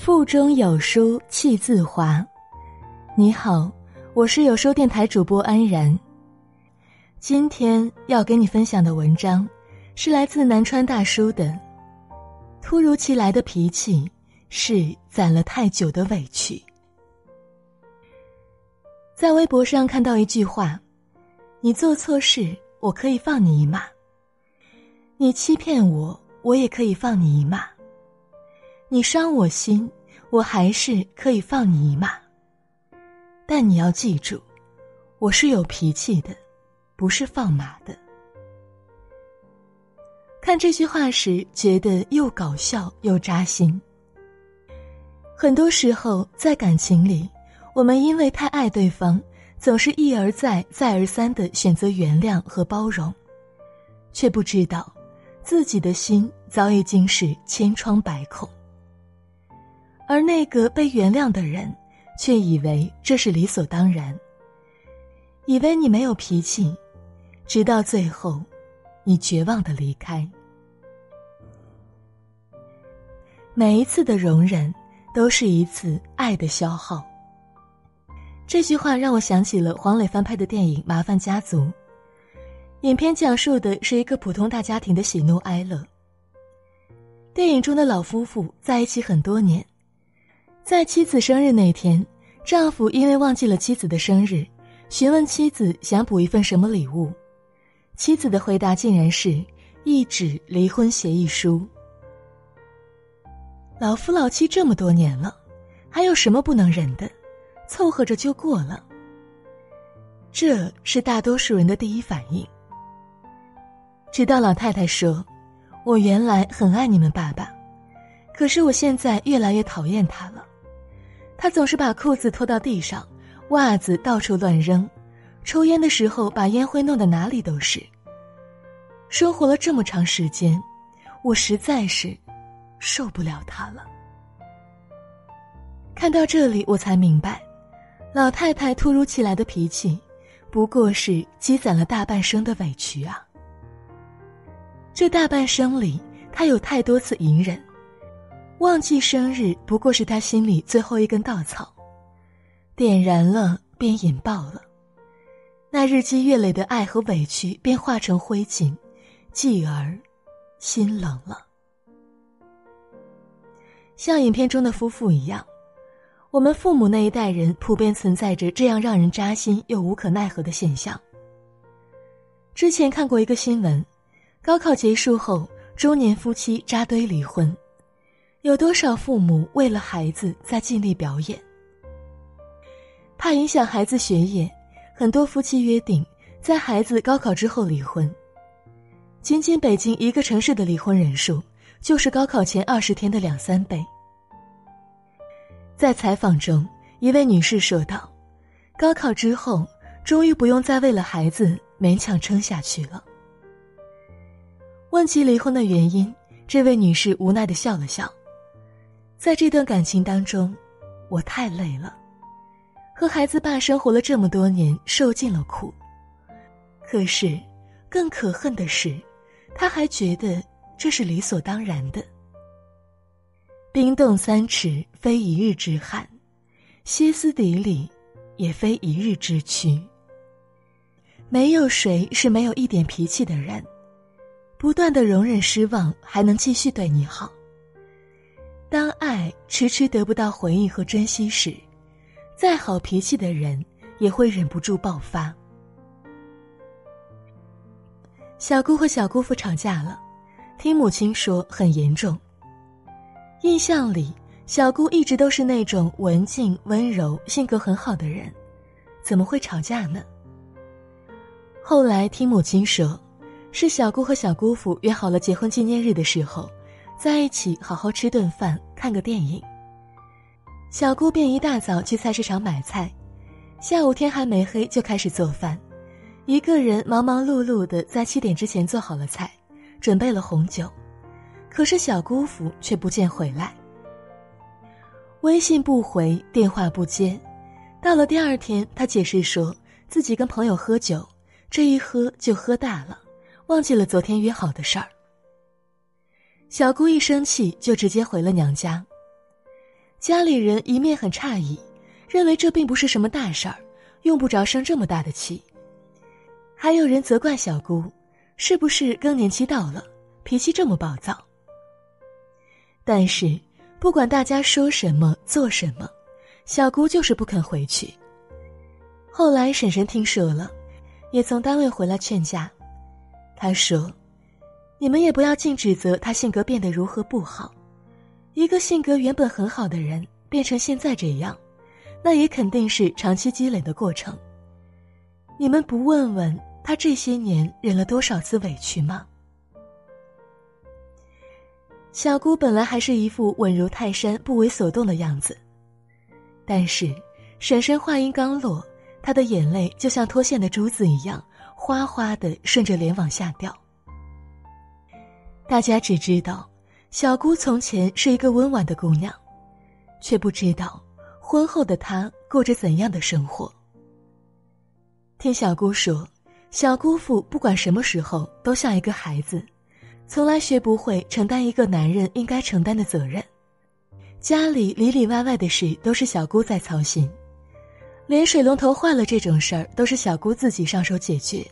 腹中有书气自华。你好，我是有书电台主播安然。今天要给你分享的文章，是来自南川大叔的。突如其来的脾气，是攒了太久的委屈。在微博上看到一句话：“你做错事，我可以放你一马；你欺骗我，我也可以放你一马。”你伤我心，我还是可以放你一马。但你要记住，我是有脾气的，不是放马的。看这句话时，觉得又搞笑又扎心。很多时候，在感情里，我们因为太爱对方，总是一而再、再而三的选择原谅和包容，却不知道，自己的心早已经是千疮百孔。而那个被原谅的人，却以为这是理所当然，以为你没有脾气，直到最后，你绝望的离开。每一次的容忍，都是一次爱的消耗。这句话让我想起了黄磊翻拍的电影《麻烦家族》。影片讲述的是一个普通大家庭的喜怒哀乐。电影中的老夫妇在一起很多年。在妻子生日那天，丈夫因为忘记了妻子的生日，询问妻子想补一份什么礼物，妻子的回答竟然是一纸离婚协议书。老夫老妻这么多年了，还有什么不能忍的？凑合着就过了。这是大多数人的第一反应。直到老太太说：“我原来很爱你们爸爸，可是我现在越来越讨厌他了。”他总是把裤子拖到地上，袜子到处乱扔，抽烟的时候把烟灰弄得哪里都是。生活了这么长时间，我实在是受不了他了。看到这里，我才明白，老太太突如其来的脾气，不过是积攒了大半生的委屈啊。这大半生里，她有太多次隐忍。忘记生日不过是他心里最后一根稻草，点燃了便引爆了，那日积月累的爱和委屈便化成灰烬，继而心冷了。像影片中的夫妇一样，我们父母那一代人普遍存在着这样让人扎心又无可奈何的现象。之前看过一个新闻，高考结束后，中年夫妻扎堆离婚。有多少父母为了孩子在尽力表演？怕影响孩子学业，很多夫妻约定在孩子高考之后离婚。仅仅北京一个城市的离婚人数，就是高考前二十天的两三倍。在采访中，一位女士说道：“高考之后，终于不用再为了孩子勉强撑下去了。”问及离婚的原因，这位女士无奈的笑了笑。在这段感情当中，我太累了，和孩子爸生活了这么多年，受尽了苦。可是，更可恨的是，他还觉得这是理所当然的。冰冻三尺，非一日之寒；歇斯底里，也非一日之屈。没有谁是没有一点脾气的人，不断的容忍失望，还能继续对你好。当爱迟迟得不到回应和珍惜时，再好脾气的人也会忍不住爆发。小姑和小姑父吵架了，听母亲说很严重。印象里，小姑一直都是那种文静温柔、性格很好的人，怎么会吵架呢？后来听母亲说，是小姑和小姑父约好了结婚纪念日的时候。在一起好好吃顿饭，看个电影。小姑便一大早去菜市场买菜，下午天还没黑就开始做饭，一个人忙忙碌碌的在七点之前做好了菜，准备了红酒，可是小姑父却不见回来。微信不回，电话不接，到了第二天，他解释说自己跟朋友喝酒，这一喝就喝大了，忘记了昨天约好的事儿。小姑一生气就直接回了娘家。家里人一面很诧异，认为这并不是什么大事儿，用不着生这么大的气。还有人责怪小姑，是不是更年期到了，脾气这么暴躁？但是，不管大家说什么、做什么，小姑就是不肯回去。后来婶婶听说了，也从单位回来劝架。她说：“你们也不要尽指责他性格变得如何不好。一个性格原本很好的人变成现在这样，那也肯定是长期积累的过程。你们不问问他这些年忍了多少次委屈吗？”小姑本来还是一副稳如泰山、不为所动的样子，但是婶婶话音刚落，她的眼泪就像脱线的珠子一样，哗哗的顺着脸往下掉。大家只知道小姑从前是一个温婉的姑娘，却不知道婚后的她过着怎样的生活。听小姑说，小姑父不管什么时候都像一个孩子。从来学不会承担一个男人应该承担的责任，家里里里外外的事都是小姑在操心，连水龙头坏了这种事儿都是小姑自己上手解决。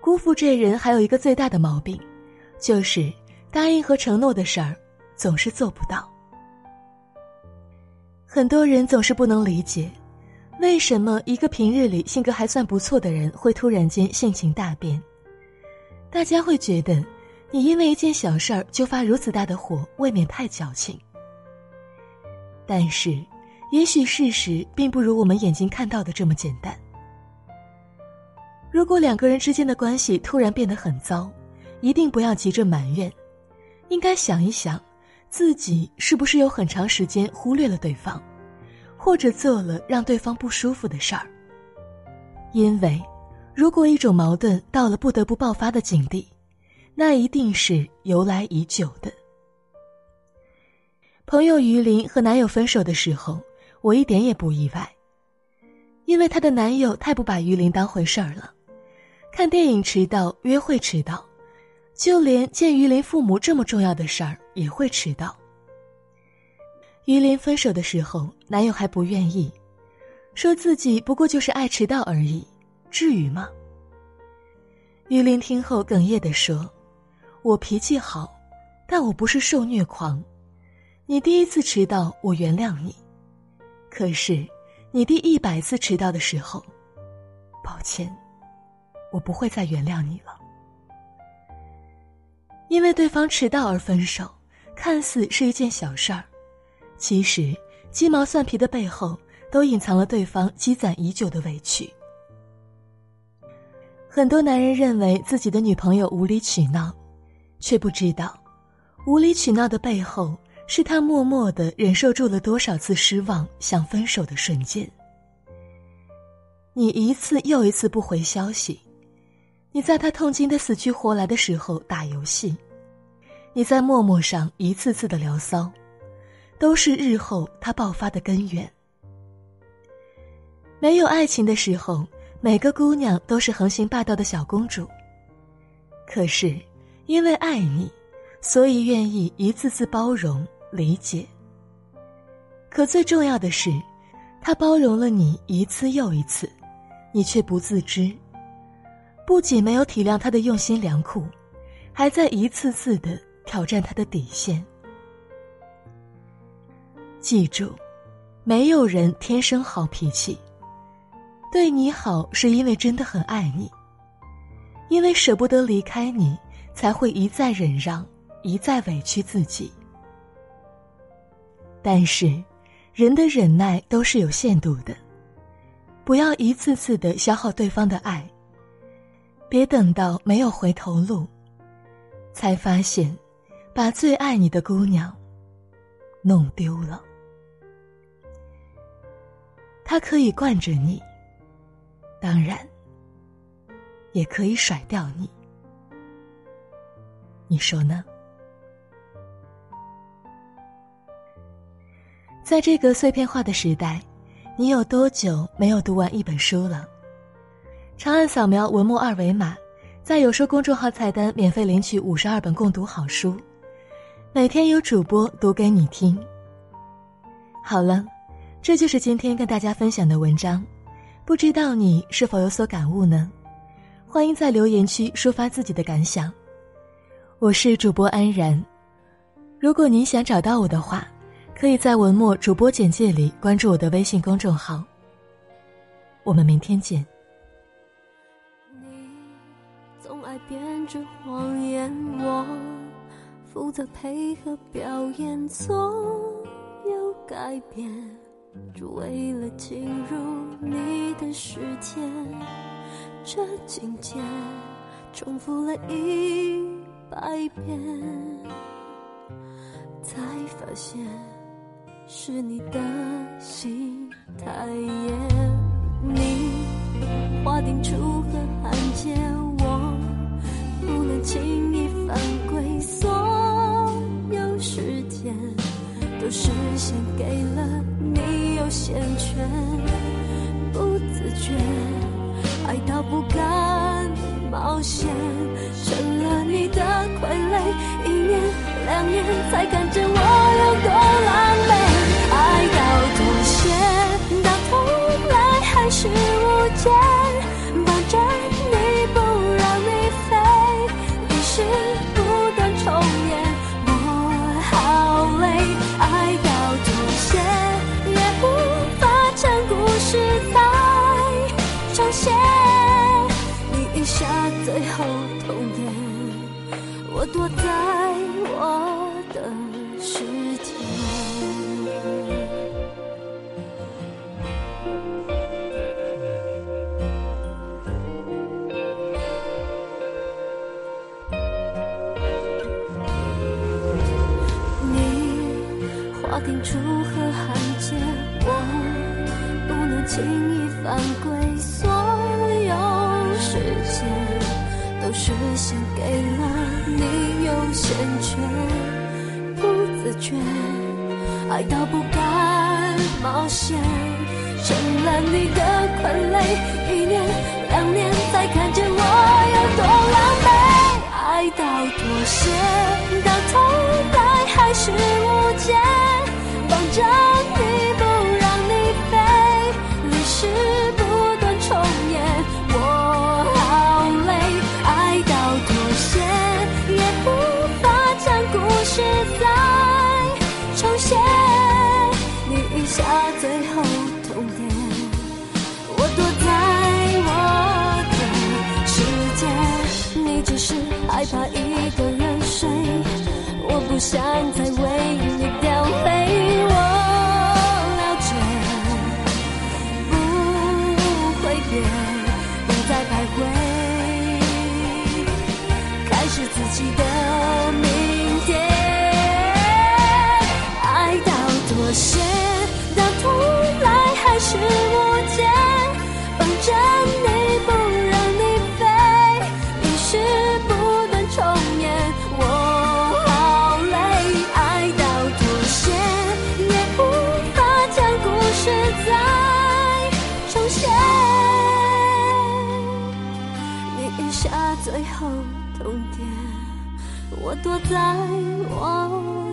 姑父这人还有一个最大的毛病，就是答应和承诺的事儿总是做不到。很多人总是不能理解，为什么一个平日里性格还算不错的人会突然间性情大变？大家会觉得。你因为一件小事儿就发如此大的火，未免太矫情。但是，也许事实并不如我们眼睛看到的这么简单。如果两个人之间的关系突然变得很糟，一定不要急着埋怨，应该想一想，自己是不是有很长时间忽略了对方，或者做了让对方不舒服的事儿。因为，如果一种矛盾到了不得不爆发的境地，那一定是由来已久的。朋友于林和男友分手的时候，我一点也不意外，因为她的男友太不把于林当回事儿了，看电影迟到、约会迟到，就连见于林父母这么重要的事儿也会迟到。于林分手的时候，男友还不愿意，说自己不过就是爱迟到而已，至于吗？于林听后哽咽地说。我脾气好，但我不是受虐狂。你第一次迟到，我原谅你；可是，你第一百次迟到的时候，抱歉，我不会再原谅你了。因为对方迟到而分手，看似是一件小事儿，其实鸡毛蒜皮的背后，都隐藏了对方积攒已久的委屈。很多男人认为自己的女朋友无理取闹。却不知道，无理取闹的背后，是他默默的忍受住了多少次失望、想分手的瞬间。你一次又一次不回消息，你在他痛经的死去活来的时候打游戏，你在陌陌上一次次的聊骚，都是日后他爆发的根源。没有爱情的时候，每个姑娘都是横行霸道的小公主。可是。因为爱你，所以愿意一次次包容理解。可最重要的是，他包容了你一次又一次，你却不自知。不仅没有体谅他的用心良苦，还在一次次的挑战他的底线。记住，没有人天生好脾气。对你好是因为真的很爱你，因为舍不得离开你。才会一再忍让，一再委屈自己。但是，人的忍耐都是有限度的，不要一次次的消耗对方的爱。别等到没有回头路，才发现，把最爱你的姑娘弄丢了。他可以惯着你，当然，也可以甩掉你。你说呢？在这个碎片化的时代，你有多久没有读完一本书了？长按扫描文末二维码，在有书公众号菜单免费领取五十二本共读好书，每天有主播读给你听。好了，这就是今天跟大家分享的文章，不知道你是否有所感悟呢？欢迎在留言区抒发自己的感想。我是主播安然，如果您想找到我的话，可以在文末主播简介里关注我的微信公众号。我们明天见。编织谎言，我负责配合表演，总有改变，只为了进入你的世界。这情节重复了一百遍，才发现是你的心太野。你划定出河汉界，轻易犯规。所有时间都是先给了你优先权，不自觉。爱到不敢冒险，成了你的傀儡。一年两年才看见轻易犯规，所有时间。都是先给了你优先权，不自觉爱到不敢冒险，成了你的傀儡。一年两年才看见我有多狼狈，爱到妥协，到头来害怕一个人睡，我不想再为你我躲在我